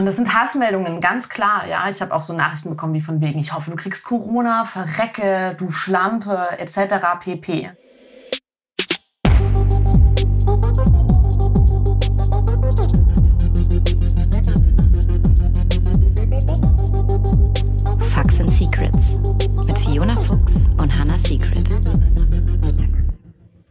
Und das sind Hassmeldungen, ganz klar. Ja, ich habe auch so Nachrichten bekommen wie von wegen, ich hoffe, du kriegst Corona, verrecke, du Schlampe, etc. pp. Facts and Secrets mit Fiona Fuchs und Hannah Secret.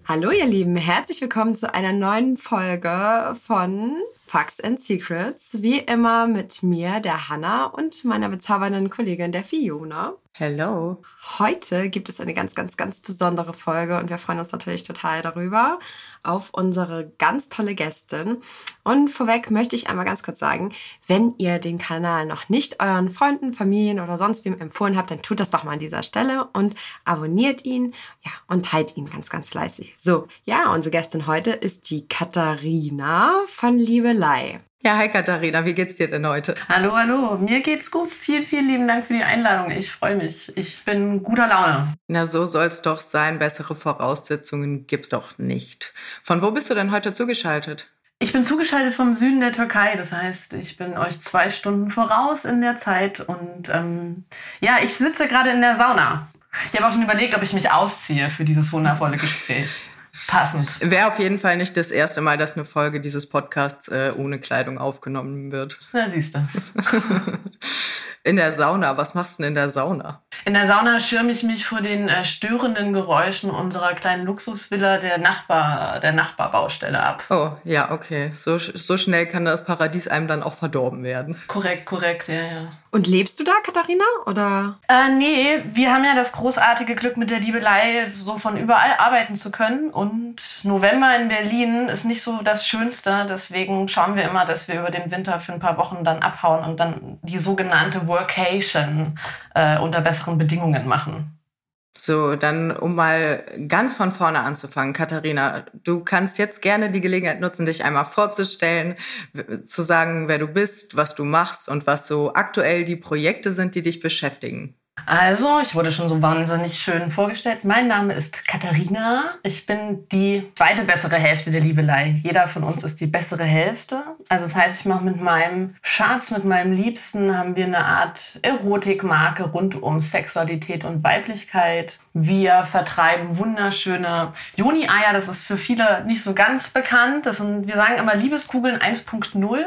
Hallo ihr Lieben, herzlich willkommen zu einer neuen Folge von Facts and Secrets. Wie immer mit mir, der Hannah und meiner bezaubernden Kollegin, der Fiona. Hello. Heute gibt es eine ganz, ganz, ganz besondere Folge und wir freuen uns natürlich total darüber auf unsere ganz tolle Gästin. Und vorweg möchte ich einmal ganz kurz sagen, wenn ihr den Kanal noch nicht euren Freunden, Familien oder sonst wem empfohlen habt, dann tut das doch mal an dieser Stelle und abonniert ihn ja, und teilt ihn ganz, ganz fleißig. So, ja, unsere Gästin heute ist die Katharina von Liebelei. Ja, hi Katharina, wie geht's dir denn heute? Hallo, hallo, mir geht's gut. Vielen, vielen lieben Dank für die Einladung. Ich freue mich. Ich bin guter Laune. Na, so soll's doch sein. Bessere Voraussetzungen gibt's doch nicht. Von wo bist du denn heute zugeschaltet? Ich bin zugeschaltet vom Süden der Türkei. Das heißt, ich bin euch zwei Stunden voraus in der Zeit. Und ähm, ja, ich sitze gerade in der Sauna. Ich habe auch schon überlegt, ob ich mich ausziehe für dieses wundervolle Gespräch passend. Wäre auf jeden Fall nicht das erste Mal, dass eine Folge dieses Podcasts äh, ohne Kleidung aufgenommen wird. Na, siehst du. in der Sauna, was machst du denn in der Sauna? In der Sauna schirme ich mich vor den äh, störenden Geräuschen unserer kleinen Luxusvilla der Nachbar, der Nachbarbaustelle ab. Oh, ja, okay. So, so schnell kann das Paradies einem dann auch verdorben werden. Korrekt, korrekt, ja, ja. Und lebst du da, Katharina? Oder? Äh, nee, wir haben ja das großartige Glück, mit der Liebelei so von überall arbeiten zu können. Und November in Berlin ist nicht so das Schönste. Deswegen schauen wir immer, dass wir über den Winter für ein paar Wochen dann abhauen und dann die sogenannte Workation äh, unter besseren Bedingungen machen. So, dann um mal ganz von vorne anzufangen, Katharina, du kannst jetzt gerne die Gelegenheit nutzen, dich einmal vorzustellen, zu sagen, wer du bist, was du machst und was so aktuell die Projekte sind, die dich beschäftigen. Also, ich wurde schon so wahnsinnig schön vorgestellt. Mein Name ist Katharina. Ich bin die zweite bessere Hälfte der Liebelei. Jeder von uns ist die bessere Hälfte. Also das heißt, ich mache mit meinem Schatz, mit meinem Liebsten, haben wir eine Art Erotikmarke rund um Sexualität und Weiblichkeit. Wir vertreiben wunderschöne Joni-Eier. Das ist für viele nicht so ganz bekannt. Das sind, wir sagen immer Liebeskugeln 1.0.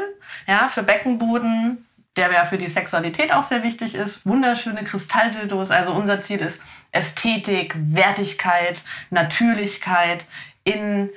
Ja, für Beckenboden, der ja für die Sexualität auch sehr wichtig ist. Wunderschöne Kristalldildos. Also unser Ziel ist Ästhetik, Wertigkeit, Natürlichkeit in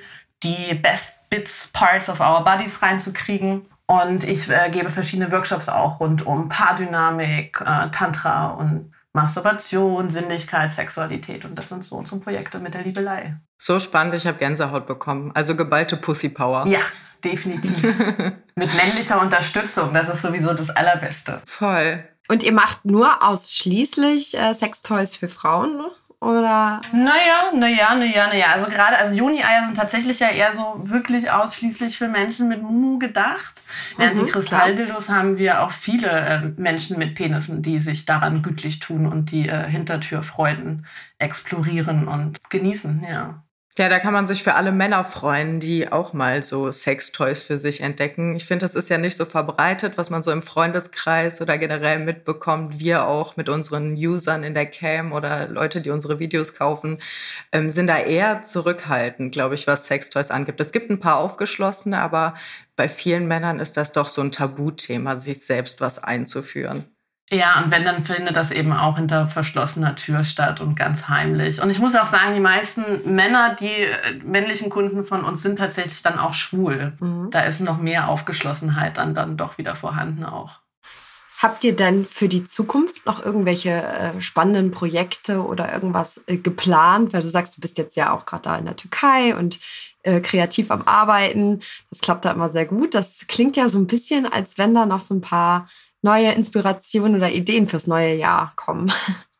die Best Bits Parts of our Bodies reinzukriegen. Und ich äh, gebe verschiedene Workshops auch rund um Paardynamik, äh, Tantra und Masturbation, Sinnlichkeit, Sexualität. Und das sind so unsere Projekte mit der Liebelei. So spannend, ich habe Gänsehaut bekommen. Also geballte Pussy Power. Ja, definitiv. Mit männlicher Unterstützung, das ist sowieso das Allerbeste. Voll. Und ihr macht nur ausschließlich äh, Sextoys für Frauen, ne? Oder? Naja, naja, naja, naja. Also gerade, also Juni-Eier sind tatsächlich ja eher so wirklich ausschließlich für Menschen mit Mumu gedacht. Während mhm, die Kristalldildos haben wir auch viele äh, Menschen mit Penissen, die sich daran gütlich tun und die äh, Hintertürfreuden explorieren und genießen, ja. Ja, da kann man sich für alle Männer freuen, die auch mal so Sextoys für sich entdecken. Ich finde, das ist ja nicht so verbreitet, was man so im Freundeskreis oder generell mitbekommt. Wir auch mit unseren Usern in der Cam oder Leute, die unsere Videos kaufen, ähm, sind da eher zurückhaltend, glaube ich, was Sextoys angibt. Es gibt ein paar aufgeschlossene, aber bei vielen Männern ist das doch so ein Tabuthema, sich selbst was einzuführen. Ja, und wenn, dann findet das eben auch hinter verschlossener Tür statt und ganz heimlich. Und ich muss auch sagen, die meisten Männer, die äh, männlichen Kunden von uns sind tatsächlich dann auch schwul. Mhm. Da ist noch mehr Aufgeschlossenheit dann, dann doch wieder vorhanden auch. Habt ihr denn für die Zukunft noch irgendwelche äh, spannenden Projekte oder irgendwas äh, geplant? Weil du sagst, du bist jetzt ja auch gerade da in der Türkei und äh, kreativ am Arbeiten. Das klappt da immer sehr gut. Das klingt ja so ein bisschen, als wenn da noch so ein paar neue Inspirationen oder Ideen fürs neue Jahr kommen?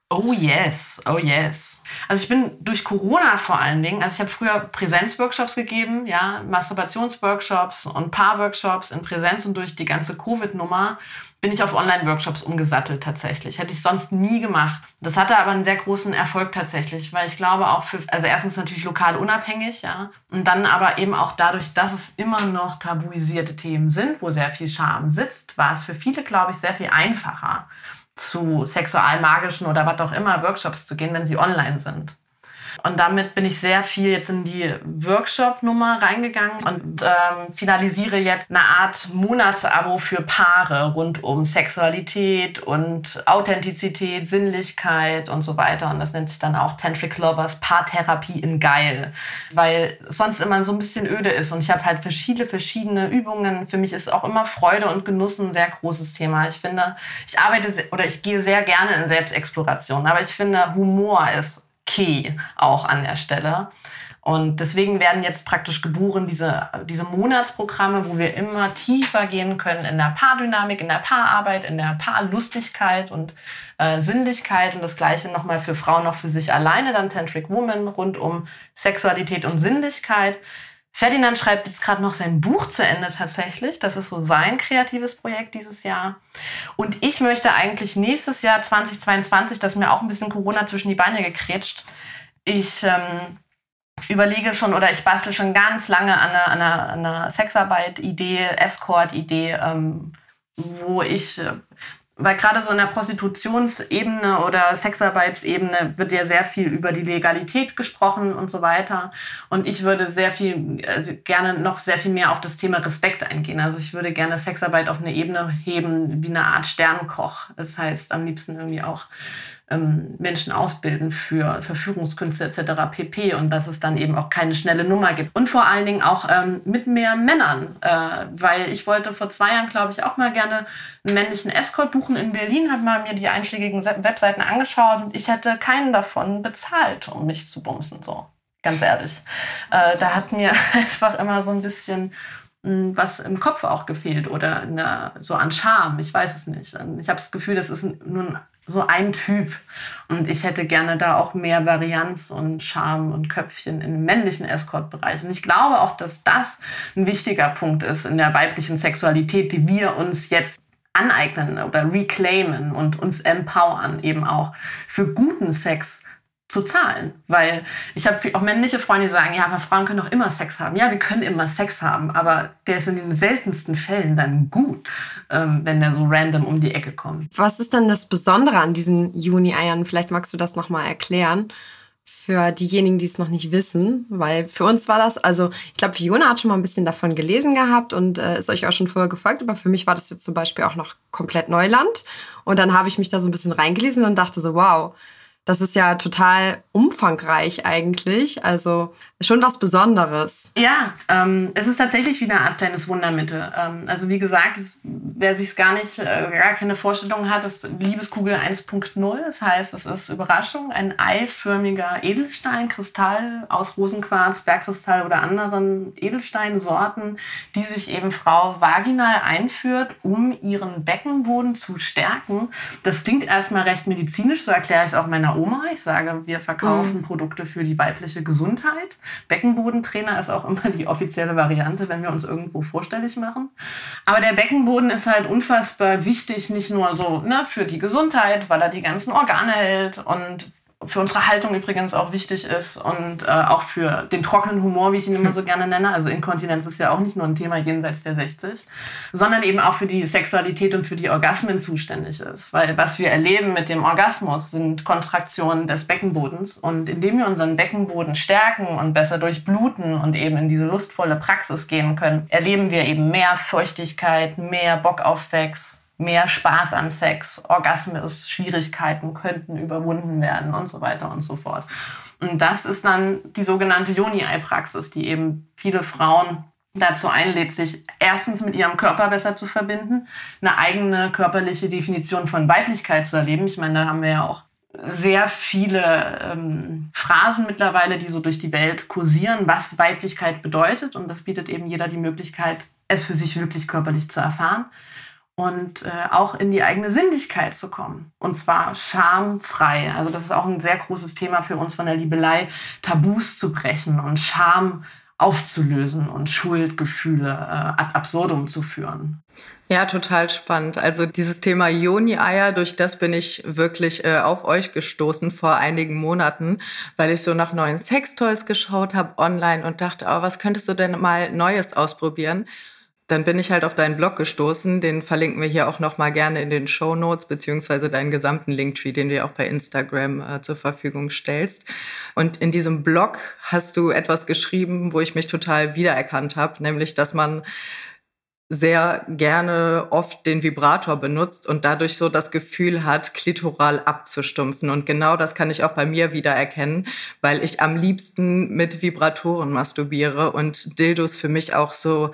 Oh yes, oh yes. Also ich bin durch Corona vor allen Dingen, also ich habe früher Präsenzworkshops gegeben, ja, Masturbationsworkshops und Paarworkshops in Präsenz und durch die ganze Covid-Nummer bin ich auf Online-Workshops umgesattelt tatsächlich. Hätte ich sonst nie gemacht. Das hatte aber einen sehr großen Erfolg tatsächlich, weil ich glaube auch für, also erstens natürlich lokal unabhängig, ja, und dann aber eben auch dadurch, dass es immer noch tabuisierte Themen sind, wo sehr viel Scham sitzt, war es für viele, glaube ich, sehr viel einfacher zu sexualmagischen oder was auch immer Workshops zu gehen, wenn sie online sind. Und damit bin ich sehr viel jetzt in die Workshop-Nummer reingegangen und ähm, finalisiere jetzt eine Art Monatsabo für Paare rund um Sexualität und Authentizität, Sinnlichkeit und so weiter. Und das nennt sich dann auch Tantric Lovers Paartherapie in Geil, weil sonst immer so ein bisschen öde ist. Und ich habe halt verschiedene, verschiedene Übungen. Für mich ist auch immer Freude und Genuss ein sehr großes Thema. Ich finde, ich arbeite oder ich gehe sehr gerne in Selbstexploration, aber ich finde, Humor ist Key auch an der Stelle. Und deswegen werden jetzt praktisch geboren diese, diese Monatsprogramme, wo wir immer tiefer gehen können in der Paardynamik, in der Paararbeit, in der Paarlustigkeit und äh, Sinnlichkeit. Und das Gleiche nochmal für Frauen noch für sich alleine, dann Tantric Woman rund um Sexualität und Sinnlichkeit. Ferdinand schreibt jetzt gerade noch sein Buch zu Ende tatsächlich. Das ist so sein kreatives Projekt dieses Jahr. Und ich möchte eigentlich nächstes Jahr 2022, das mir auch ein bisschen Corona zwischen die Beine gekretscht, ich ähm, überlege schon oder ich bastel schon ganz lange an einer, einer, einer Sexarbeit-Idee, Escort-Idee, ähm, wo ich äh, weil gerade so in der Prostitutionsebene oder Sexarbeitsebene wird ja sehr viel über die Legalität gesprochen und so weiter. Und ich würde sehr viel, also gerne noch sehr viel mehr auf das Thema Respekt eingehen. Also ich würde gerne Sexarbeit auf eine Ebene heben wie eine Art Sternkoch. Das heißt, am liebsten irgendwie auch ähm, Menschen ausbilden für Verführungskünste etc. pp. Und dass es dann eben auch keine schnelle Nummer gibt. Und vor allen Dingen auch ähm, mit mehr Männern. Äh, weil ich wollte vor zwei Jahren, glaube ich, auch mal gerne einen männlichen Escort buchen in Berlin, habe mal mir die einschlägigen Webseiten angeschaut und ich hätte keinen davon bezahlt, um mich zu bumsen. So, ganz ehrlich. Äh, da hat mir einfach immer so ein bisschen hm, was im Kopf auch gefehlt oder der, so an Charme. Ich weiß es nicht. Ich habe das Gefühl, das ist nun so ein Typ. Und ich hätte gerne da auch mehr Varianz und Charme und Köpfchen im männlichen Escort-Bereich. Und ich glaube auch, dass das ein wichtiger Punkt ist in der weiblichen Sexualität, die wir uns jetzt aneignen oder reclaimen und uns empowern, eben auch für guten Sex zu zahlen. Weil ich habe auch männliche Freunde, die sagen, ja, aber Frauen können doch immer Sex haben. Ja, wir können immer Sex haben, aber der ist in den seltensten Fällen dann gut, ähm, wenn der so random um die Ecke kommt. Was ist denn das Besondere an diesen Juni-Eiern? Vielleicht magst du das nochmal erklären für diejenigen, die es noch nicht wissen, weil für uns war das, also ich glaube, Fiona hat schon mal ein bisschen davon gelesen gehabt und äh, ist euch auch schon vorher gefolgt, aber für mich war das jetzt zum Beispiel auch noch komplett Neuland. Und dann habe ich mich da so ein bisschen reingelesen und dachte so, wow, das ist ja total umfangreich eigentlich. Also schon was Besonderes. Ja, ähm, es ist tatsächlich wie eine Art kleines Wundermittel. Ähm, also wie gesagt, es, wer sich gar nicht, äh, gar keine Vorstellung hat, ist Liebeskugel 1.0. Das heißt, es ist Überraschung, ein eiförmiger Edelstein, Kristall aus Rosenquarz, Bergkristall oder anderen Edelsteinsorten, die sich eben Frau vaginal einführt, um ihren Beckenboden zu stärken. Das klingt erstmal recht medizinisch, so erkläre ich es auch meiner Oma. Ich sage, wir verkaufen mhm. Produkte für die weibliche Gesundheit. Beckenbodentrainer ist auch immer die offizielle Variante, wenn wir uns irgendwo vorstellig machen. Aber der Beckenboden ist halt unfassbar wichtig, nicht nur so ne, für die Gesundheit, weil er die ganzen Organe hält und für unsere Haltung übrigens auch wichtig ist und äh, auch für den trockenen Humor, wie ich ihn immer so gerne nenne. Also Inkontinenz ist ja auch nicht nur ein Thema jenseits der 60, sondern eben auch für die Sexualität und für die Orgasmen zuständig ist. Weil was wir erleben mit dem Orgasmus sind Kontraktionen des Beckenbodens und indem wir unseren Beckenboden stärken und besser durchbluten und eben in diese lustvolle Praxis gehen können, erleben wir eben mehr Feuchtigkeit, mehr Bock auf Sex, mehr Spaß an Sex, Orgasmus, Schwierigkeiten könnten überwunden werden und so weiter und so fort. Und das ist dann die sogenannte Yoni-Ei-Praxis, die eben viele Frauen dazu einlädt, sich erstens mit ihrem Körper besser zu verbinden, eine eigene körperliche Definition von Weiblichkeit zu erleben. Ich meine, da haben wir ja auch sehr viele ähm, Phrasen mittlerweile, die so durch die Welt kursieren, was Weiblichkeit bedeutet. Und das bietet eben jeder die Möglichkeit, es für sich wirklich körperlich zu erfahren. Und äh, auch in die eigene Sinnlichkeit zu kommen. Und zwar schamfrei. Also das ist auch ein sehr großes Thema für uns von der Liebelei, Tabus zu brechen und Scham aufzulösen und Schuldgefühle äh, ad absurdum zu führen. Ja, total spannend. Also dieses Thema Joni-Eier, durch das bin ich wirklich äh, auf euch gestoßen vor einigen Monaten, weil ich so nach neuen Sextoys geschaut habe online und dachte, oh, was könntest du denn mal Neues ausprobieren? Dann bin ich halt auf deinen Blog gestoßen. Den verlinken wir hier auch noch mal gerne in den Show Notes beziehungsweise deinen gesamten Linktree, den du ja auch bei Instagram äh, zur Verfügung stellst. Und in diesem Blog hast du etwas geschrieben, wo ich mich total wiedererkannt habe, nämlich, dass man sehr gerne oft den Vibrator benutzt und dadurch so das Gefühl hat, klitoral abzustumpfen. Und genau das kann ich auch bei mir wiedererkennen, weil ich am liebsten mit Vibratoren masturbiere und Dildos für mich auch so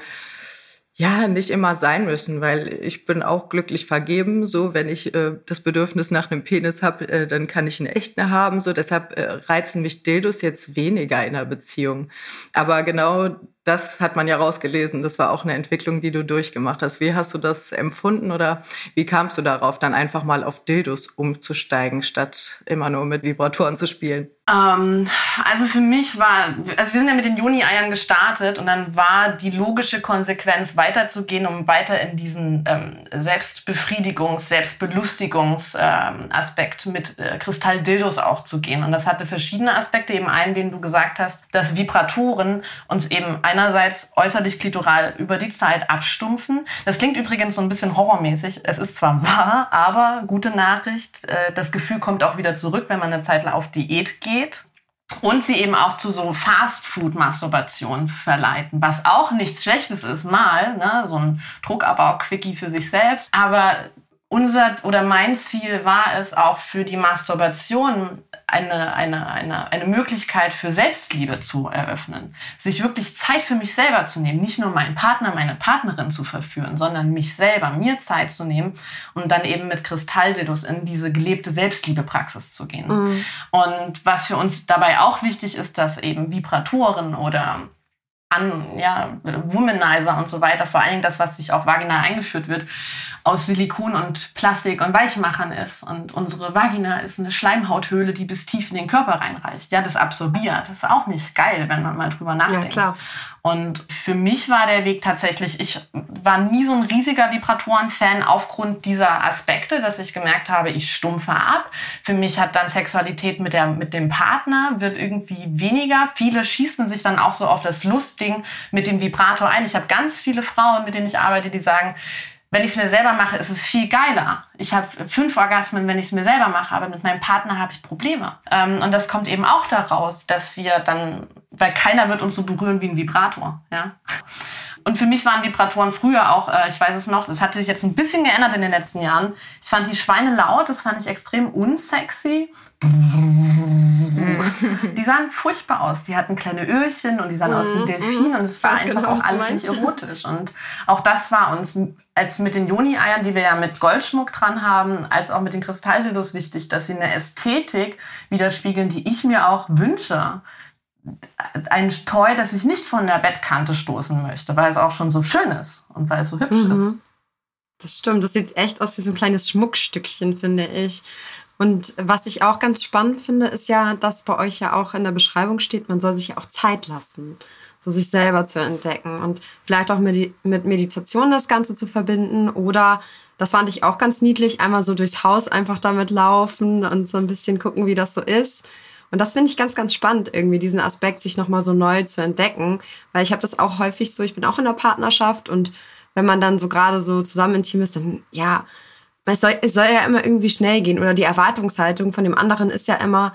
ja, nicht immer sein müssen, weil ich bin auch glücklich vergeben. So, wenn ich äh, das Bedürfnis nach einem Penis habe, äh, dann kann ich einen echten haben. So, deshalb äh, reizen mich Dildos jetzt weniger in einer Beziehung. Aber genau das hat man ja rausgelesen. Das war auch eine Entwicklung, die du durchgemacht hast. Wie hast du das empfunden oder wie kamst du darauf, dann einfach mal auf Dildos umzusteigen, statt immer nur mit Vibratoren zu spielen? Ähm, also für mich war, also wir sind ja mit den Juni-Eiern gestartet und dann war die logische Konsequenz weiterzugehen, um weiter in diesen ähm, Selbstbefriedigungs-, Selbstbelustigungsaspekt ähm, mit äh, Kristalldildos auch zu gehen. Und das hatte verschiedene Aspekte. Eben einen, den du gesagt hast, dass Vibratoren uns eben einerseits äußerlich klitoral über die Zeit abstumpfen. Das klingt übrigens so ein bisschen horrormäßig. Es ist zwar wahr, aber gute Nachricht, äh, das Gefühl kommt auch wieder zurück, wenn man eine Zeit lang auf Diät geht und sie eben auch zu so Fast-Food-Masturbation verleiten, was auch nichts Schlechtes ist, mal, ne? so ein Druckabbau-Quickie für sich selbst. Aber unser oder mein Ziel war es auch für die Masturbation eine, eine, eine, eine Möglichkeit für Selbstliebe zu eröffnen. Sich wirklich Zeit für mich selber zu nehmen, nicht nur meinen Partner, meine Partnerin zu verführen, sondern mich selber, mir Zeit zu nehmen und dann eben mit Kristalldildos in diese gelebte Selbstliebepraxis zu gehen. Mhm. Und was für uns dabei auch wichtig ist, dass eben Vibratoren oder an, ja, Womanizer und so weiter, vor allen Dingen das, was sich auch vaginal eingeführt wird, aus Silikon und Plastik und Weichmachern ist. Und unsere Vagina ist eine Schleimhauthöhle, die bis tief in den Körper reinreicht. Ja, das absorbiert. Das ist auch nicht geil, wenn man mal drüber nachdenkt. Ja, klar. Und für mich war der Weg tatsächlich, ich war nie so ein riesiger Vibratoren-Fan aufgrund dieser Aspekte, dass ich gemerkt habe, ich stumpfe ab. Für mich hat dann Sexualität mit, der, mit dem Partner wird irgendwie weniger. Viele schießen sich dann auch so auf das Lustding mit dem Vibrator ein. Ich habe ganz viele Frauen, mit denen ich arbeite, die sagen, wenn ich es mir selber mache, ist es viel geiler. Ich habe fünf Orgasmen, wenn ich es mir selber mache, aber mit meinem Partner habe ich Probleme. Ähm, und das kommt eben auch daraus, dass wir dann, weil keiner wird uns so berühren wie ein Vibrator. Ja? Und für mich waren Vibratoren früher auch, äh, ich weiß es noch, das hat sich jetzt ein bisschen geändert in den letzten Jahren. Ich fand die Schweine laut, das fand ich extrem unsexy. die sahen furchtbar aus. Die hatten kleine Öhrchen und die sahen aus wie mhm. Delfin und es war einfach genau, auch alles nicht erotisch. Und auch das war uns als mit den Joni-Eiern, die wir ja mit Goldschmuck dran haben, als auch mit den Kristalldildos wichtig, dass sie eine Ästhetik widerspiegeln, die ich mir auch wünsche ein Toy, das ich nicht von der Bettkante stoßen möchte, weil es auch schon so schön ist und weil es so hübsch mhm. ist. Das stimmt, das sieht echt aus wie so ein kleines Schmuckstückchen, finde ich. Und was ich auch ganz spannend finde, ist ja, dass bei euch ja auch in der Beschreibung steht, man soll sich ja auch Zeit lassen, so sich selber zu entdecken und vielleicht auch mit Meditation das Ganze zu verbinden oder das fand ich auch ganz niedlich, einmal so durchs Haus einfach damit laufen und so ein bisschen gucken, wie das so ist. Und das finde ich ganz, ganz spannend, irgendwie diesen Aspekt sich nochmal so neu zu entdecken, weil ich habe das auch häufig so, ich bin auch in der Partnerschaft und wenn man dann so gerade so zusammen intim ist, dann ja, es soll, es soll ja immer irgendwie schnell gehen oder die Erwartungshaltung von dem anderen ist ja immer,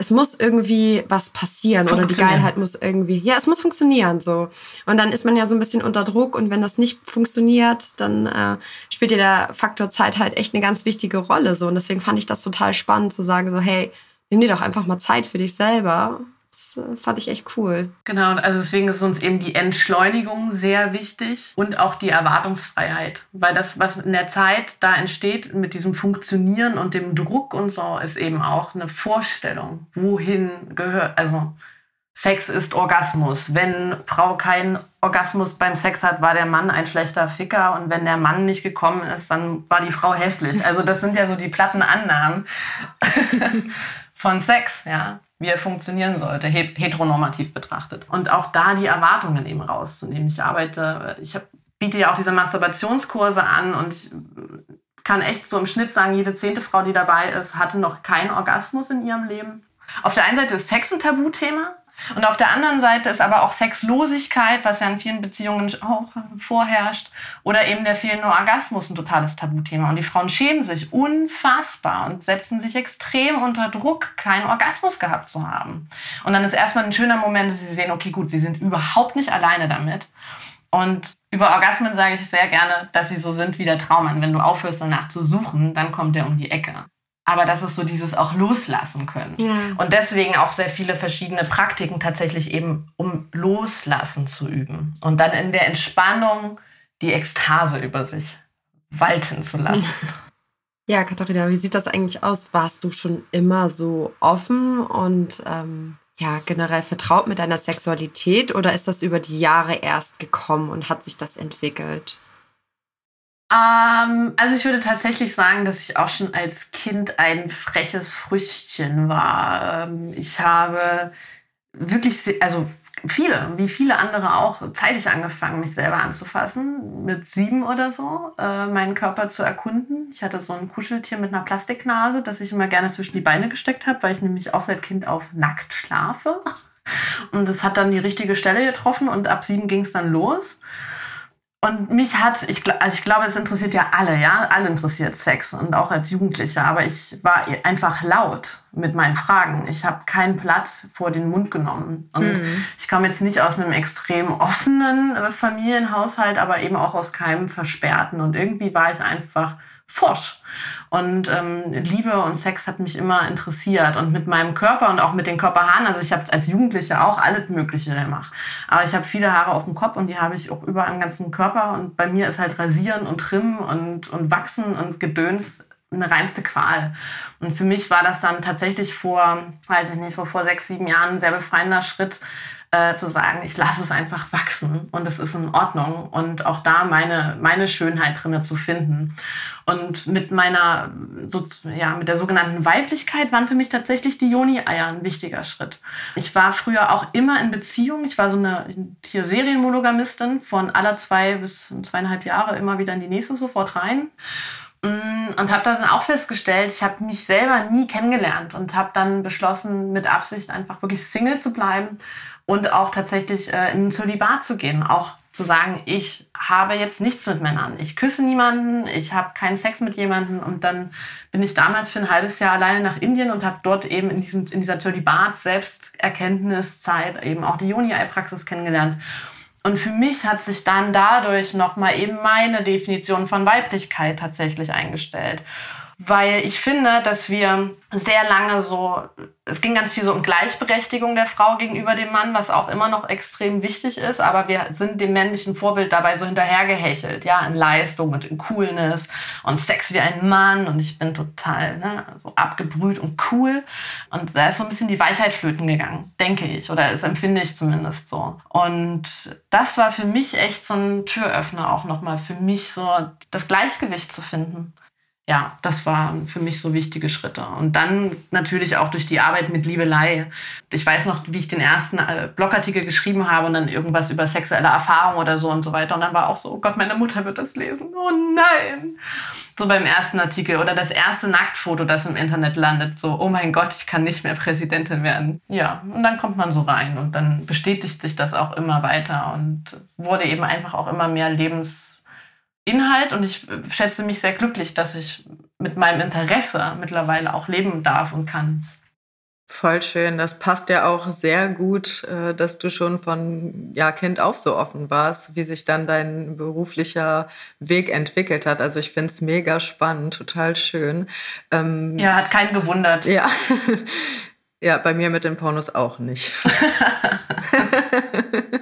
es muss irgendwie was passieren oder die Geilheit muss irgendwie, ja, es muss funktionieren so. Und dann ist man ja so ein bisschen unter Druck und wenn das nicht funktioniert, dann äh, spielt ja der Faktor Zeit halt echt eine ganz wichtige Rolle so. Und deswegen fand ich das total spannend zu sagen so, hey, nimm dir doch einfach mal Zeit für dich selber. Das äh, fand ich echt cool. Genau, also deswegen ist uns eben die Entschleunigung sehr wichtig und auch die Erwartungsfreiheit. Weil das, was in der Zeit da entsteht mit diesem Funktionieren und dem Druck und so, ist eben auch eine Vorstellung, wohin gehört, also Sex ist Orgasmus. Wenn Frau keinen Orgasmus beim Sex hat, war der Mann ein schlechter Ficker und wenn der Mann nicht gekommen ist, dann war die Frau hässlich. Also das sind ja so die platten Annahmen von Sex, ja, wie er funktionieren sollte, heteronormativ betrachtet. Und auch da die Erwartungen eben rauszunehmen. Ich arbeite, ich hab, biete ja auch diese Masturbationskurse an und kann echt so im Schnitt sagen, jede zehnte Frau, die dabei ist, hatte noch keinen Orgasmus in ihrem Leben. Auf der einen Seite ist Sex ein Tabuthema, und auf der anderen Seite ist aber auch Sexlosigkeit, was ja in vielen Beziehungen auch vorherrscht, oder eben der fehlende Orgasmus ein totales Tabuthema. Und die Frauen schämen sich unfassbar und setzen sich extrem unter Druck, keinen Orgasmus gehabt zu haben. Und dann ist erstmal ein schöner Moment, dass sie sehen, okay, gut, sie sind überhaupt nicht alleine damit. Und über Orgasmen sage ich sehr gerne, dass sie so sind wie der Traummann. Wenn du aufhörst danach zu suchen, dann kommt der um die Ecke aber das ist so dieses auch loslassen können. Ja. Und deswegen auch sehr viele verschiedene Praktiken tatsächlich eben, um loslassen zu üben. Und dann in der Entspannung die Ekstase über sich walten zu lassen. Ja, Katharina, wie sieht das eigentlich aus? Warst du schon immer so offen und ähm, ja, generell vertraut mit deiner Sexualität oder ist das über die Jahre erst gekommen und hat sich das entwickelt? Ähm, also ich würde tatsächlich sagen, dass ich auch schon als Kind ein freches Früchtchen war. Ähm, ich habe wirklich, also viele, wie viele andere auch, zeitig angefangen, mich selber anzufassen, mit sieben oder so, äh, meinen Körper zu erkunden. Ich hatte so ein Kuscheltier mit einer Plastiknase, das ich immer gerne zwischen die Beine gesteckt habe, weil ich nämlich auch seit Kind auf nackt schlafe. Und das hat dann die richtige Stelle getroffen und ab sieben ging es dann los. Und mich hat, ich, also ich glaube, es interessiert ja alle, ja, alle interessiert Sex und auch als Jugendlicher. Aber ich war einfach laut mit meinen Fragen. Ich habe kein Blatt vor den Mund genommen. Und mhm. ich komme jetzt nicht aus einem extrem offenen äh, Familienhaushalt, aber eben auch aus keinem versperrten. Und irgendwie war ich einfach forsch. Und ähm, Liebe und Sex hat mich immer interessiert. Und mit meinem Körper und auch mit den Körperhaaren, also ich habe als Jugendliche auch alles Mögliche gemacht. Aber ich habe viele Haare auf dem Kopf und die habe ich auch überall am ganzen Körper. Und bei mir ist halt Rasieren und Trimmen und, und Wachsen und Gedöns eine reinste Qual. Und für mich war das dann tatsächlich vor, weiß ich nicht, so vor sechs, sieben Jahren ein sehr befreiender Schritt, äh, zu sagen, ich lasse es einfach wachsen und es ist in Ordnung und auch da meine, meine Schönheit drinne zu finden. Und mit meiner, so, ja, mit der sogenannten Weiblichkeit waren für mich tatsächlich die Joni-Eier ein wichtiger Schritt. Ich war früher auch immer in Beziehung. Ich war so eine hier Serienmonogamistin von aller zwei bis zweieinhalb Jahre immer wieder in die nächste sofort rein mm, und habe dann auch festgestellt, ich habe mich selber nie kennengelernt und habe dann beschlossen, mit Absicht einfach wirklich Single zu bleiben und auch tatsächlich äh, in ein Zölibat zu gehen. Auch zu sagen, ich habe jetzt nichts mit Männern. Ich küsse niemanden, ich habe keinen Sex mit jemandem. Und dann bin ich damals für ein halbes Jahr alleine nach Indien und habe dort eben in, diesem, in dieser Zölibat-Selbsterkenntniszeit eben auch die Joni-Ei-Praxis kennengelernt. Und für mich hat sich dann dadurch nochmal eben meine Definition von Weiblichkeit tatsächlich eingestellt weil ich finde, dass wir sehr lange so, es ging ganz viel so um Gleichberechtigung der Frau gegenüber dem Mann, was auch immer noch extrem wichtig ist, aber wir sind dem männlichen Vorbild dabei so hinterhergehechelt, ja, in Leistung und in Coolness und Sex wie ein Mann. Und ich bin total ne, so abgebrüht und cool. Und da ist so ein bisschen die Weichheit flöten gegangen, denke ich, oder das empfinde ich zumindest so. Und das war für mich echt so ein Türöffner auch nochmal, für mich so das Gleichgewicht zu finden ja, das waren für mich so wichtige Schritte. Und dann natürlich auch durch die Arbeit mit Liebelei. Ich weiß noch, wie ich den ersten äh, Blogartikel geschrieben habe und dann irgendwas über sexuelle Erfahrung oder so und so weiter. Und dann war auch so, oh Gott, meine Mutter wird das lesen. Oh nein. So beim ersten Artikel oder das erste Nacktfoto, das im Internet landet. So, oh mein Gott, ich kann nicht mehr Präsidentin werden. Ja, und dann kommt man so rein und dann bestätigt sich das auch immer weiter und wurde eben einfach auch immer mehr Lebens Inhalt und ich schätze mich sehr glücklich, dass ich mit meinem Interesse mittlerweile auch leben darf und kann. Voll schön. Das passt ja auch sehr gut, äh, dass du schon von ja, Kind auf so offen warst, wie sich dann dein beruflicher Weg entwickelt hat. Also ich finde es mega spannend, total schön. Ähm, ja, hat keinen gewundert. Ja. ja, bei mir mit den Pornos auch nicht.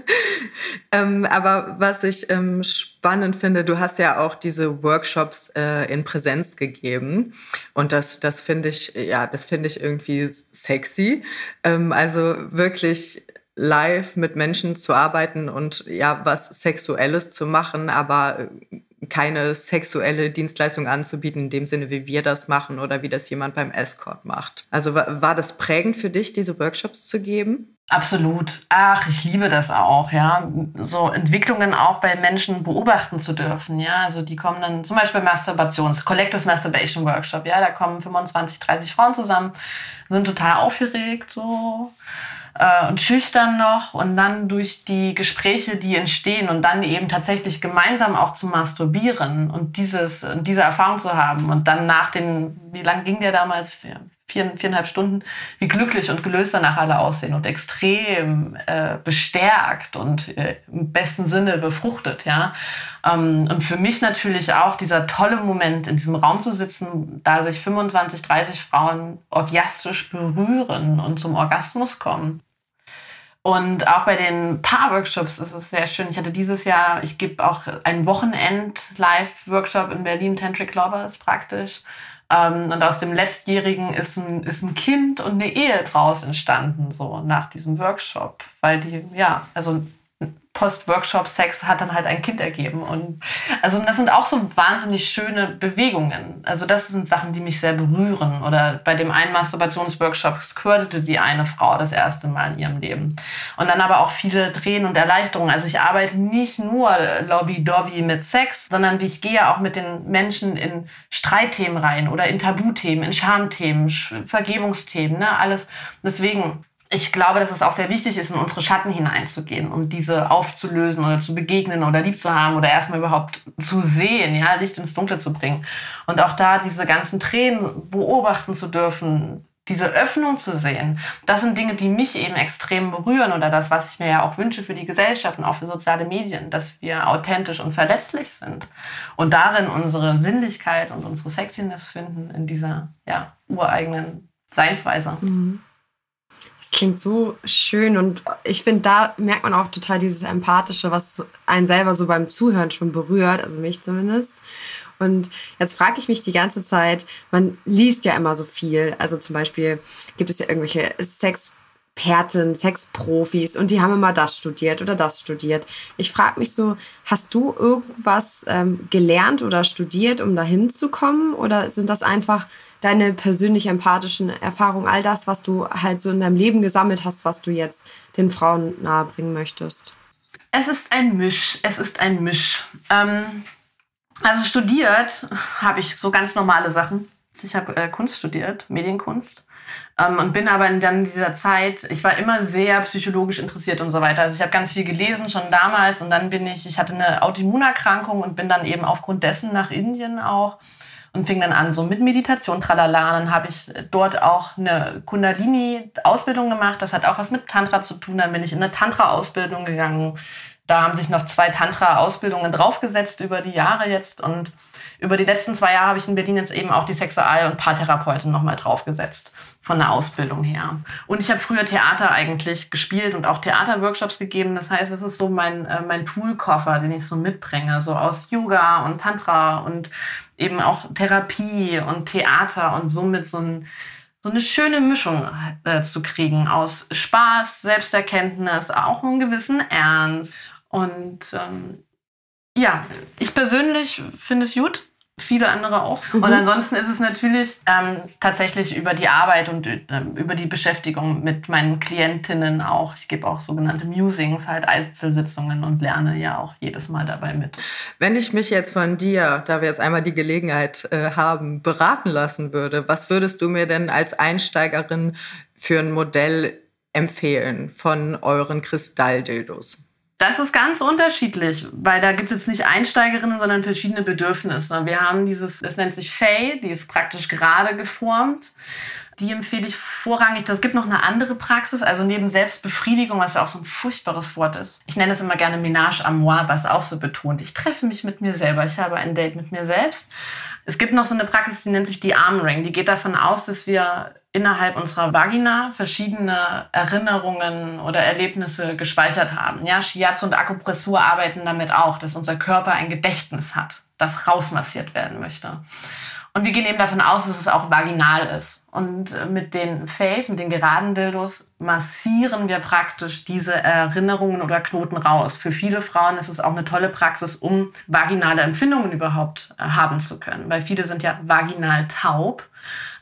Ähm, aber was ich ähm, spannend finde, du hast ja auch diese Workshops äh, in Präsenz gegeben. Und das, das finde ich, ja, das finde ich irgendwie sexy. Ähm, also wirklich live mit Menschen zu arbeiten und ja, was Sexuelles zu machen, aber äh, keine sexuelle Dienstleistung anzubieten, in dem Sinne, wie wir das machen oder wie das jemand beim Escort macht. Also war, war das prägend für dich, diese Workshops zu geben? Absolut. Ach, ich liebe das auch, ja. So Entwicklungen auch bei Menschen beobachten zu dürfen, ja. Also die kommen dann zum Beispiel Masturbations, Collective Masturbation Workshop, ja. Da kommen 25, 30 Frauen zusammen, sind total aufgeregt, so äh, und schüchtern noch und dann durch die Gespräche, die entstehen und dann eben tatsächlich gemeinsam auch zu masturbieren und dieses, diese Erfahrung zu haben und dann nach den, wie lang ging der damals? Vier, viereinhalb Stunden, wie glücklich und gelöst danach alle aussehen und extrem äh, bestärkt und äh, im besten Sinne befruchtet, ja. Ähm, und für mich natürlich auch dieser tolle Moment, in diesem Raum zu sitzen, da sich 25, 30 Frauen orgiastisch berühren und zum Orgasmus kommen. Und auch bei den Paar-Workshops ist es sehr schön. Ich hatte dieses Jahr, ich gebe auch einen Wochenend-Live-Workshop in Berlin, Tantric Lovers praktisch. Ähm, und aus dem letztjährigen ist ein, ist ein Kind und eine Ehe draus entstanden, so nach diesem Workshop. Weil die, ja, also Post-Workshop-Sex hat dann halt ein Kind ergeben. Und also das sind auch so wahnsinnig schöne Bewegungen. Also das sind Sachen, die mich sehr berühren. Oder bei dem einen Masturbationsworkshop squirtete die eine Frau das erste Mal in ihrem Leben. Und dann aber auch viele Tränen und Erleichterungen. Also ich arbeite nicht nur lobby-dovy mit Sex, sondern ich gehe auch mit den Menschen in Streitthemen rein oder in Tabuthemen, in Schamthemen, Vergebungsthemen, ne? alles. Deswegen ich glaube, dass es auch sehr wichtig ist, in unsere Schatten hineinzugehen, um diese aufzulösen oder zu begegnen oder lieb zu haben oder erstmal überhaupt zu sehen, ja, Licht ins Dunkle zu bringen. Und auch da diese ganzen Tränen beobachten zu dürfen, diese Öffnung zu sehen, das sind Dinge, die mich eben extrem berühren oder das, was ich mir ja auch wünsche für die Gesellschaft und auch für soziale Medien, dass wir authentisch und verletzlich sind und darin unsere Sinnlichkeit und unsere Sexiness finden in dieser ja, ureigenen Seinsweise. Mhm. Das klingt so schön und ich finde, da merkt man auch total dieses Empathische, was einen selber so beim Zuhören schon berührt, also mich zumindest. Und jetzt frage ich mich die ganze Zeit, man liest ja immer so viel. Also zum Beispiel gibt es ja irgendwelche Sexperten, Sexprofis und die haben immer das studiert oder das studiert. Ich frage mich so, hast du irgendwas ähm, gelernt oder studiert, um dahin zu kommen? Oder sind das einfach deine persönlich empathischen Erfahrungen, all das, was du halt so in deinem Leben gesammelt hast, was du jetzt den Frauen nahebringen möchtest? Es ist ein Misch. Es ist ein Misch. Ähm, also studiert habe ich so ganz normale Sachen. Ich habe äh, Kunst studiert, Medienkunst. Ähm, und bin aber in dann dieser Zeit, ich war immer sehr psychologisch interessiert und so weiter. Also ich habe ganz viel gelesen schon damals und dann bin ich, ich hatte eine Autoimmunerkrankung und bin dann eben aufgrund dessen nach Indien auch und fing dann an so mit Meditation, tralala. Dann habe ich dort auch eine Kundalini-Ausbildung gemacht. Das hat auch was mit Tantra zu tun. Dann bin ich in eine Tantra-Ausbildung gegangen. Da haben sich noch zwei Tantra-Ausbildungen draufgesetzt über die Jahre jetzt. Und über die letzten zwei Jahre habe ich in Berlin jetzt eben auch die Sexual- und Paartherapeutin nochmal draufgesetzt von der Ausbildung her. Und ich habe früher Theater eigentlich gespielt und auch Theaterworkshops gegeben. Das heißt, es ist so mein, äh, mein Toolkoffer, den ich so mitbringe, so aus Yoga und Tantra und eben auch Therapie und Theater und somit so, ein, so eine schöne Mischung äh, zu kriegen aus Spaß, Selbsterkenntnis, auch einem gewissen Ernst. Und ähm, ja, ich persönlich finde es gut viele andere auch. Mhm. Und ansonsten ist es natürlich ähm, tatsächlich über die Arbeit und äh, über die Beschäftigung mit meinen Klientinnen auch. Ich gebe auch sogenannte Musings, halt Einzelsitzungen und lerne ja auch jedes Mal dabei mit. Wenn ich mich jetzt von dir, da wir jetzt einmal die Gelegenheit äh, haben, beraten lassen würde, was würdest du mir denn als Einsteigerin für ein Modell empfehlen von euren Kristalldildos? Das ist ganz unterschiedlich, weil da gibt es jetzt nicht Einsteigerinnen, sondern verschiedene Bedürfnisse. Wir haben dieses, das nennt sich Fay, die ist praktisch gerade geformt. Die empfehle ich vorrangig. Das gibt noch eine andere Praxis, also neben Selbstbefriedigung, was ja auch so ein furchtbares Wort ist. Ich nenne es immer gerne Ménage à moi, was auch so betont. Ich treffe mich mit mir selber. Ich habe ein Date mit mir selbst. Es gibt noch so eine Praxis, die nennt sich die Armring. Die geht davon aus, dass wir innerhalb unserer Vagina verschiedene Erinnerungen oder Erlebnisse gespeichert haben. Ja, Shiatsu und Akupressur arbeiten damit auch, dass unser Körper ein Gedächtnis hat, das rausmassiert werden möchte. Und wir gehen eben davon aus, dass es auch vaginal ist. Und äh, mit den Face, mit den geraden Dildos, massieren wir praktisch diese Erinnerungen oder Knoten raus. Für viele Frauen ist es auch eine tolle Praxis, um vaginale Empfindungen überhaupt äh, haben zu können. Weil viele sind ja vaginal taub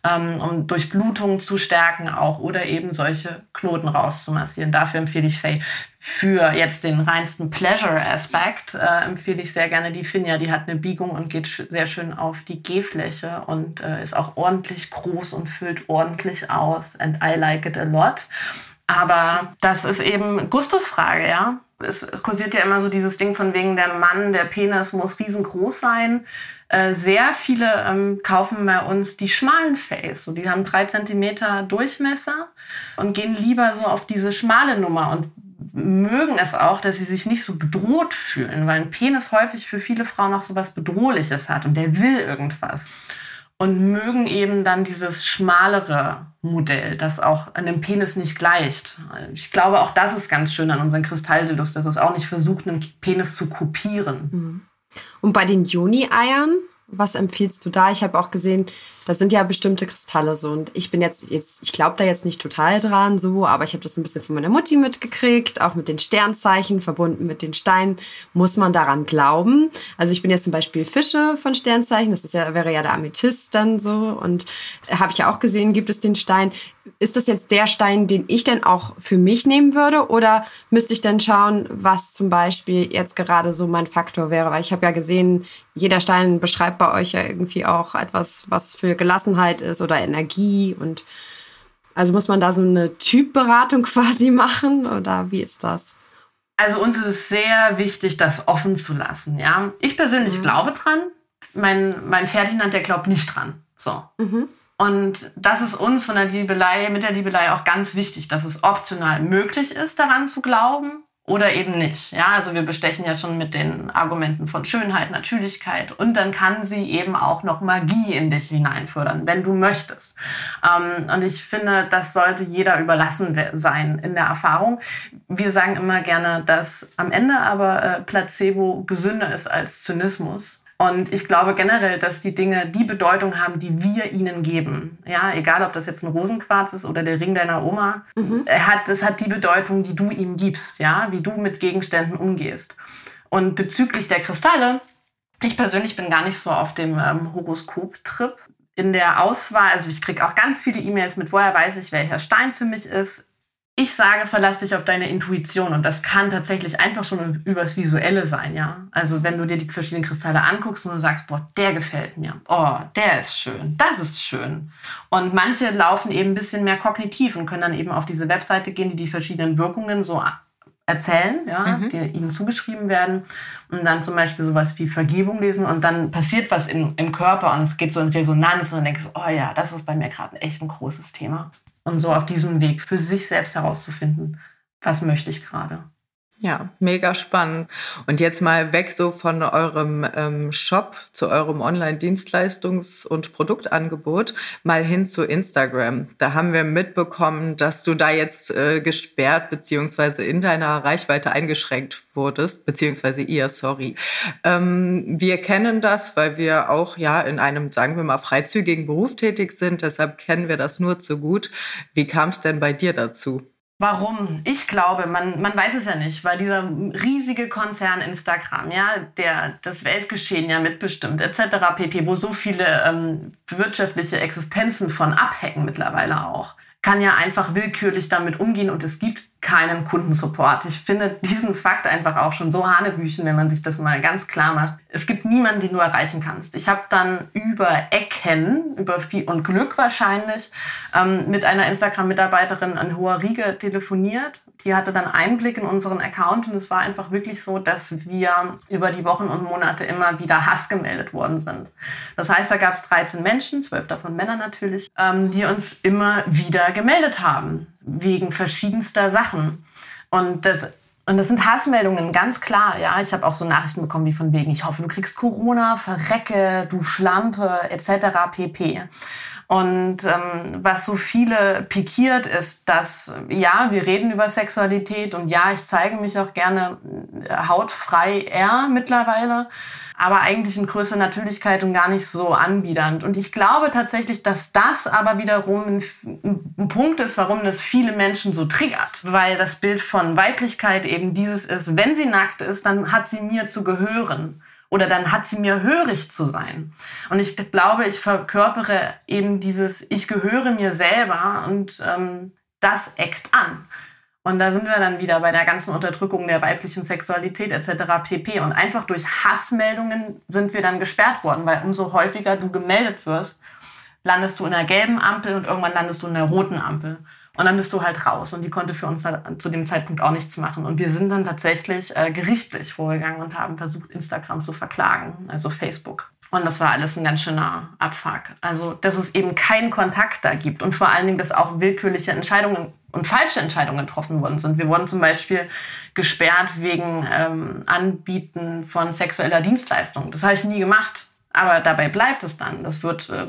ähm, um Durchblutung zu stärken auch oder eben solche Knoten rauszumassieren. Dafür empfehle ich Faye. Für jetzt den reinsten Pleasure-Aspekt äh, empfehle ich sehr gerne die Finja. Die hat eine Biegung und geht sehr schön auf die G-Fläche und äh, ist auch ordentlich groß und füllt ordentlich aus. And I like it a lot. Aber das ist eben Gustusfrage, ja. Es kursiert ja immer so dieses Ding von wegen der Mann, der Penis muss riesengroß sein. Äh, sehr viele ähm, kaufen bei uns die schmalen Face. So, die haben drei Zentimeter Durchmesser und gehen lieber so auf diese schmale Nummer und mögen es auch, dass sie sich nicht so bedroht fühlen, weil ein Penis häufig für viele Frauen auch so was Bedrohliches hat und der will irgendwas. Und mögen eben dann dieses schmalere Modell, das auch dem Penis nicht gleicht. Ich glaube, auch das ist ganz schön an unseren Kristalldildos, dass es auch nicht versucht, einen Penis zu kopieren. Mhm. Und bei den Juni-Eiern, was empfiehlst du da? Ich habe auch gesehen, da sind ja bestimmte Kristalle so. Und ich bin jetzt, jetzt ich glaube da jetzt nicht total dran so, aber ich habe das ein bisschen von meiner Mutti mitgekriegt, auch mit den Sternzeichen, verbunden mit den Steinen, muss man daran glauben. Also ich bin jetzt zum Beispiel Fische von Sternzeichen, das ist ja, wäre ja der Amethyst dann so. Und habe ich ja auch gesehen, gibt es den Stein. Ist das jetzt der Stein, den ich denn auch für mich nehmen würde? Oder müsste ich dann schauen, was zum Beispiel jetzt gerade so mein Faktor wäre? Weil ich habe ja gesehen, jeder Stein beschreibt bei euch ja irgendwie auch etwas, was für Gelassenheit ist oder Energie und also muss man da so eine Typberatung quasi machen oder wie ist das? Also uns ist es sehr wichtig, das offen zu lassen. Ja, ich persönlich mhm. glaube dran. Mein, mein Ferdinand, der glaubt nicht dran. So. Mhm. Und das ist uns von der Liebelei, mit der Liebelei auch ganz wichtig, dass es optional möglich ist, daran zu glauben oder eben nicht. Ja, also wir bestechen ja schon mit den Argumenten von Schönheit, Natürlichkeit und dann kann sie eben auch noch Magie in dich hineinfördern, wenn du möchtest. Ähm, und ich finde, das sollte jeder überlassen sein in der Erfahrung. Wir sagen immer gerne, dass am Ende aber äh, Placebo gesünder ist als Zynismus. Und ich glaube generell, dass die Dinge die Bedeutung haben, die wir ihnen geben. Ja, egal ob das jetzt ein Rosenquarz ist oder der Ring deiner Oma. Mhm. Hat, es hat die Bedeutung, die du ihm gibst, ja, wie du mit Gegenständen umgehst. Und bezüglich der Kristalle, ich persönlich bin gar nicht so auf dem ähm, Horoskop-Trip. In der Auswahl, also ich kriege auch ganz viele E-Mails mit, woher weiß ich, welcher Stein für mich ist. Ich sage, verlass dich auf deine Intuition und das kann tatsächlich einfach schon übers Visuelle sein, ja. Also wenn du dir die verschiedenen Kristalle anguckst und du sagst, boah, der gefällt mir, oh, der ist schön, das ist schön. Und manche laufen eben ein bisschen mehr kognitiv und können dann eben auf diese Webseite gehen, die die verschiedenen Wirkungen so erzählen, ja, mhm. die ihnen zugeschrieben werden und dann zum Beispiel sowas wie Vergebung lesen und dann passiert was in, im Körper und es geht so in Resonanz und dann denkst du, oh ja, das ist bei mir gerade echt ein großes Thema und so auf diesem Weg für sich selbst herauszufinden, was möchte ich gerade. Ja, mega spannend. Und jetzt mal weg so von eurem ähm, Shop zu eurem Online-Dienstleistungs- und Produktangebot, mal hin zu Instagram. Da haben wir mitbekommen, dass du da jetzt äh, gesperrt beziehungsweise in deiner Reichweite eingeschränkt wurdest, beziehungsweise ihr, sorry. Ähm, wir kennen das, weil wir auch ja in einem, sagen wir mal, freizügigen Beruf tätig sind. Deshalb kennen wir das nur zu gut. Wie kam es denn bei dir dazu? Warum? Ich glaube, man, man weiß es ja nicht, weil dieser riesige Konzern Instagram, ja, der das Weltgeschehen ja mitbestimmt, etc. pp., wo so viele ähm, wirtschaftliche Existenzen von abhacken mittlerweile auch, kann ja einfach willkürlich damit umgehen und es gibt keinen Kundensupport. Ich finde diesen Fakt einfach auch schon so hanebüchen, wenn man sich das mal ganz klar macht. Es gibt niemanden, den du erreichen kannst. Ich habe dann über Ecken, über viel und Glück wahrscheinlich, ähm, mit einer Instagram-Mitarbeiterin an hoher Riege telefoniert. Die hatte dann Einblick in unseren Account und es war einfach wirklich so, dass wir über die Wochen und Monate immer wieder Hass gemeldet worden sind. Das heißt, da gab es 13 Menschen, zwölf davon Männer natürlich, ähm, die uns immer wieder gemeldet haben wegen verschiedenster Sachen. Und das, und das sind Hassmeldungen, ganz klar. Ja, ich habe auch so Nachrichten bekommen wie von wegen, ich hoffe, du kriegst Corona, verrecke, du Schlampe, etc. pp. Und ähm, was so viele pikiert, ist, dass ja, wir reden über Sexualität und ja, ich zeige mich auch gerne äh, hautfrei eher mittlerweile, aber eigentlich in größerer Natürlichkeit und gar nicht so anbiedernd. Und ich glaube tatsächlich, dass das aber wiederum ein, ein Punkt ist, warum das viele Menschen so triggert, weil das Bild von Weiblichkeit eben dieses ist, wenn sie nackt ist, dann hat sie mir zu gehören oder dann hat sie mir hörig zu sein. Und ich glaube, ich verkörpere eben dieses, ich gehöre mir selber und ähm, das eckt an. Und da sind wir dann wieder bei der ganzen Unterdrückung der weiblichen Sexualität etc. pp. Und einfach durch Hassmeldungen sind wir dann gesperrt worden, weil umso häufiger du gemeldet wirst, landest du in der gelben Ampel und irgendwann landest du in der roten Ampel. Und dann bist du halt raus. Und die konnte für uns zu dem Zeitpunkt auch nichts machen. Und wir sind dann tatsächlich äh, gerichtlich vorgegangen und haben versucht, Instagram zu verklagen, also Facebook. Und das war alles ein ganz schöner Abfuck. Also, dass es eben keinen Kontakt da gibt und vor allen Dingen, dass auch willkürliche Entscheidungen und falsche Entscheidungen getroffen worden sind. Wir wurden zum Beispiel gesperrt wegen ähm, Anbieten von sexueller Dienstleistung. Das habe ich nie gemacht. Aber dabei bleibt es dann. Das wird äh,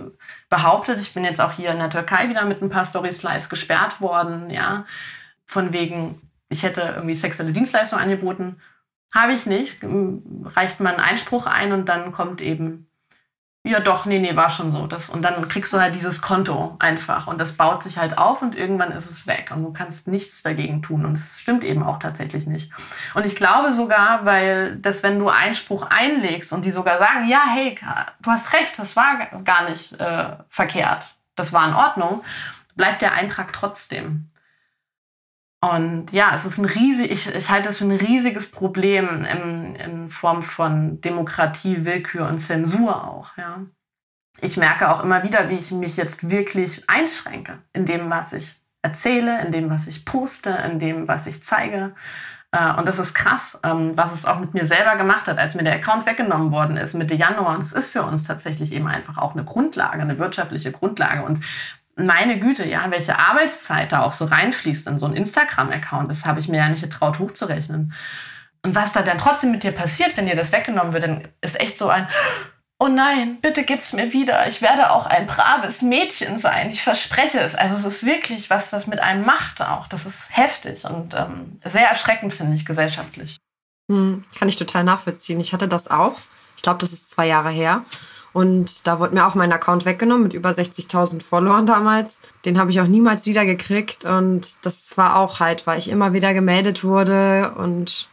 behauptet. Ich bin jetzt auch hier in der Türkei wieder mit ein paar Story-Slides gesperrt worden, ja. Von wegen, ich hätte irgendwie sexuelle Dienstleistung angeboten. Habe ich nicht. Reicht man einen Einspruch ein und dann kommt eben ja doch, nee, nee, war schon so. Das, und dann kriegst du halt dieses Konto einfach und das baut sich halt auf und irgendwann ist es weg und du kannst nichts dagegen tun und es stimmt eben auch tatsächlich nicht. Und ich glaube sogar, weil das, wenn du Einspruch einlegst und die sogar sagen, ja, hey, du hast recht, das war gar nicht äh, verkehrt, das war in Ordnung, bleibt der Eintrag trotzdem. Und ja, es ist ein riesig, ich, ich halte es für ein riesiges Problem in, in Form von Demokratie, Willkür und Zensur auch, ja. Ich merke auch immer wieder, wie ich mich jetzt wirklich einschränke in dem, was ich erzähle, in dem, was ich poste, in dem, was ich zeige. Äh, und das ist krass, ähm, was es auch mit mir selber gemacht hat, als mir der Account weggenommen worden ist Mitte Januar. Und es ist für uns tatsächlich eben einfach auch eine Grundlage, eine wirtschaftliche Grundlage. Und meine Güte, ja, welche Arbeitszeit da auch so reinfließt in so einen Instagram-Account, das habe ich mir ja nicht getraut hochzurechnen. Und was da dann trotzdem mit dir passiert, wenn dir das weggenommen wird, dann ist echt so ein, oh nein, bitte gib's mir wieder. Ich werde auch ein braves Mädchen sein. Ich verspreche es. Also es ist wirklich, was das mit einem macht auch. Das ist heftig und ähm, sehr erschreckend, finde ich, gesellschaftlich. Hm, kann ich total nachvollziehen. Ich hatte das auch. Ich glaube, das ist zwei Jahre her. Und da wurde mir auch mein Account weggenommen mit über 60.000 Followern damals. Den habe ich auch niemals wieder gekriegt. Und das war auch halt, weil ich immer wieder gemeldet wurde. Und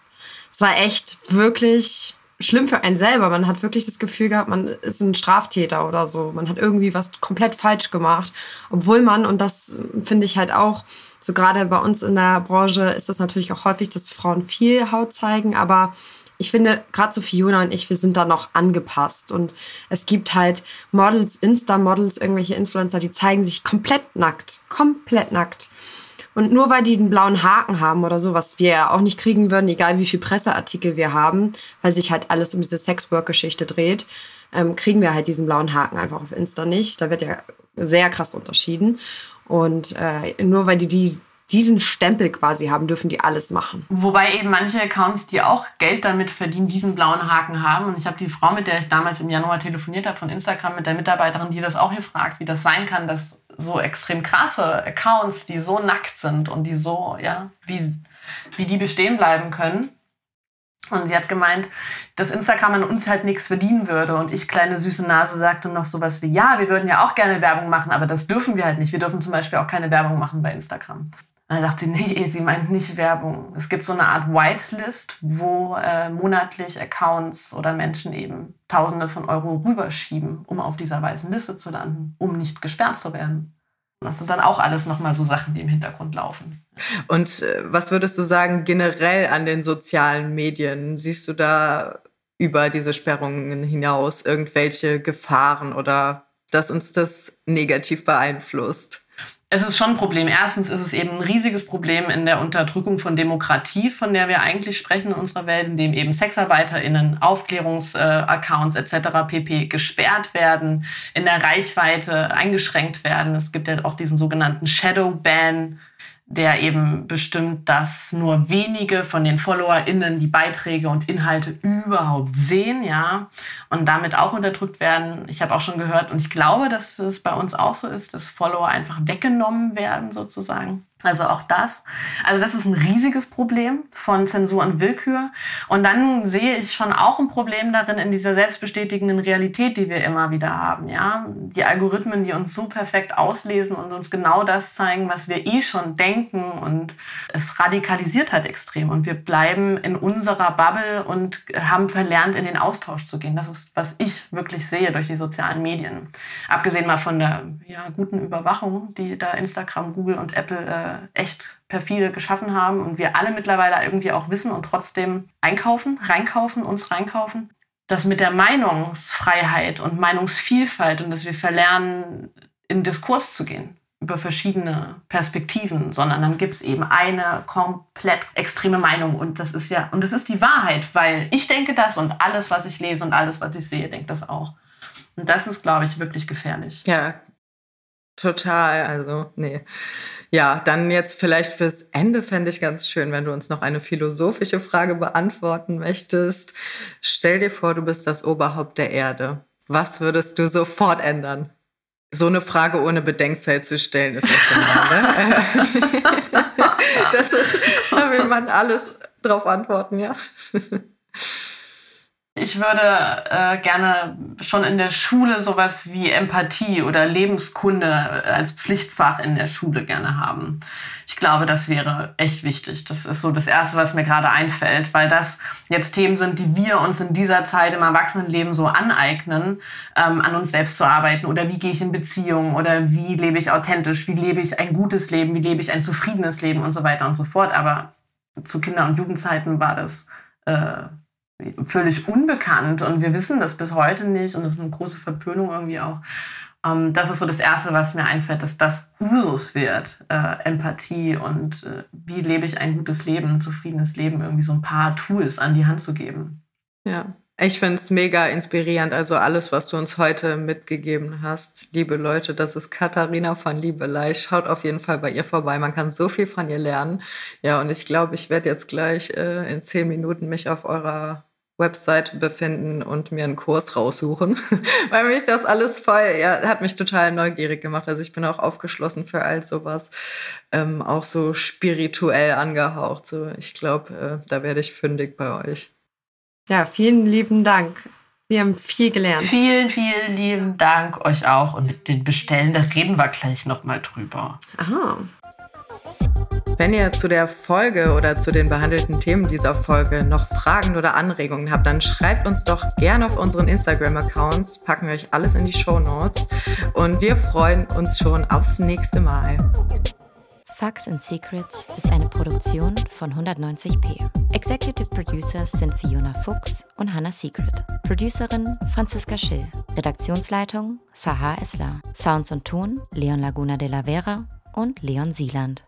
es war echt wirklich schlimm für einen selber. Man hat wirklich das Gefühl gehabt, man ist ein Straftäter oder so. Man hat irgendwie was komplett falsch gemacht. Obwohl man, und das finde ich halt auch, so gerade bei uns in der Branche ist das natürlich auch häufig, dass Frauen viel Haut zeigen, aber ich finde, gerade so Fiona und ich, wir sind da noch angepasst. Und es gibt halt Models, Insta-Models, irgendwelche Influencer, die zeigen sich komplett nackt. Komplett nackt. Und nur weil die einen blauen Haken haben oder so, was wir auch nicht kriegen würden, egal wie viel Presseartikel wir haben, weil sich halt alles um diese Sexwork-Geschichte dreht, ähm, kriegen wir halt diesen blauen Haken einfach auf Insta nicht. Da wird ja sehr krass unterschieden. Und äh, nur weil die die diesen Stempel quasi haben, dürfen die alles machen. Wobei eben manche Accounts, die auch Geld damit verdienen, diesen blauen Haken haben. Und ich habe die Frau, mit der ich damals im Januar telefoniert habe von Instagram, mit der Mitarbeiterin, die das auch gefragt, wie das sein kann, dass so extrem krasse Accounts, die so nackt sind und die so, ja, wie, wie die bestehen bleiben können. Und sie hat gemeint, dass Instagram an uns halt nichts verdienen würde. Und ich, kleine süße Nase, sagte noch sowas wie, ja, wir würden ja auch gerne Werbung machen, aber das dürfen wir halt nicht. Wir dürfen zum Beispiel auch keine Werbung machen bei Instagram. Dann sagt sie, nee, sie meint nicht Werbung. Es gibt so eine Art Whitelist, wo äh, monatlich Accounts oder Menschen eben Tausende von Euro rüberschieben, um auf dieser weißen Liste zu landen, um nicht gesperrt zu werden. Das sind dann auch alles nochmal so Sachen, die im Hintergrund laufen. Und äh, was würdest du sagen generell an den sozialen Medien? Siehst du da über diese Sperrungen hinaus irgendwelche Gefahren oder dass uns das negativ beeinflusst? Es ist schon ein Problem. Erstens ist es eben ein riesiges Problem in der Unterdrückung von Demokratie, von der wir eigentlich sprechen in unserer Welt, in dem eben SexarbeiterInnen, Aufklärungsaccounts etc. pp. gesperrt werden, in der Reichweite eingeschränkt werden. Es gibt ja auch diesen sogenannten Shadow Ban, der eben bestimmt, dass nur wenige von den FollowerInnen die Beiträge und Inhalte überhaupt sehen, ja, und damit auch unterdrückt werden. Ich habe auch schon gehört und ich glaube, dass es bei uns auch so ist, dass Follower einfach weggenommen werden sozusagen. Also auch das. Also das ist ein riesiges Problem von Zensur und Willkür. Und dann sehe ich schon auch ein Problem darin in dieser selbstbestätigenden Realität, die wir immer wieder haben. Ja, die Algorithmen, die uns so perfekt auslesen und uns genau das zeigen, was wir eh schon denken. Und es radikalisiert halt extrem. Und wir bleiben in unserer Bubble und haben verlernt, in den Austausch zu gehen. Das ist, was ich wirklich sehe durch die sozialen Medien. Abgesehen mal von der ja, guten Überwachung, die da Instagram, Google und Apple äh, echt perfide geschaffen haben und wir alle mittlerweile irgendwie auch wissen und trotzdem einkaufen, reinkaufen, uns reinkaufen. Das mit der Meinungsfreiheit und Meinungsvielfalt und dass wir verlernen, in Diskurs zu gehen über verschiedene Perspektiven, sondern dann gibt es eben eine komplett extreme Meinung und das ist ja, und das ist die Wahrheit, weil ich denke das und alles, was ich lese und alles, was ich sehe, denkt das auch. Und das ist, glaube ich, wirklich gefährlich. Ja, total. Also, nee. Ja, dann jetzt vielleicht fürs Ende fände ich ganz schön, wenn du uns noch eine philosophische Frage beantworten möchtest. Stell dir vor, du bist das Oberhaupt der Erde. Was würdest du sofort ändern? So eine Frage ohne Bedenkzeit zu stellen, ist doch genau, ne? das ist, da will man alles drauf antworten, ja. Ich würde äh, gerne schon in der Schule sowas wie Empathie oder Lebenskunde als Pflichtfach in der Schule gerne haben. Ich glaube, das wäre echt wichtig. Das ist so das Erste, was mir gerade einfällt, weil das jetzt Themen sind, die wir uns in dieser Zeit im Erwachsenenleben so aneignen, ähm, an uns selbst zu arbeiten oder wie gehe ich in Beziehungen oder wie lebe ich authentisch, wie lebe ich ein gutes Leben, wie lebe ich ein zufriedenes Leben und so weiter und so fort. Aber zu Kinder- und Jugendzeiten war das äh, völlig unbekannt und wir wissen das bis heute nicht und das ist eine große Verpönung irgendwie auch. Ähm, das ist so das Erste, was mir einfällt, dass das Usus wird, äh, Empathie und äh, wie lebe ich ein gutes Leben, ein zufriedenes Leben, irgendwie so ein paar Tools an die Hand zu geben. Ja, ich finde es mega inspirierend. Also alles, was du uns heute mitgegeben hast. Liebe Leute, das ist Katharina von Liebelei. Schaut auf jeden Fall bei ihr vorbei. Man kann so viel von ihr lernen. Ja, und ich glaube, ich werde jetzt gleich äh, in zehn Minuten mich auf eurer Website befinden und mir einen Kurs raussuchen, weil mich das alles voll, ja, hat mich total neugierig gemacht. Also ich bin auch aufgeschlossen für all sowas, ähm, auch so spirituell angehaucht. So, ich glaube, äh, da werde ich fündig bei euch. Ja, vielen lieben Dank. Wir haben viel gelernt. Vielen, vielen lieben Dank euch auch. Und mit den Bestellen, da reden wir gleich nochmal drüber. Aha. Wenn ihr zu der Folge oder zu den behandelten Themen dieser Folge noch Fragen oder Anregungen habt, dann schreibt uns doch gerne auf unseren Instagram-Accounts. Packen wir euch alles in die Show Notes. Und wir freuen uns schon aufs nächste Mal. Facts and Secrets ist eine Produktion von 190p. Executive Producers sind Fiona Fuchs und Hannah Secret. Producerin Franziska Schill. Redaktionsleitung Sahar Esler. Sounds und Ton Leon Laguna de la Vera und Leon Sieland.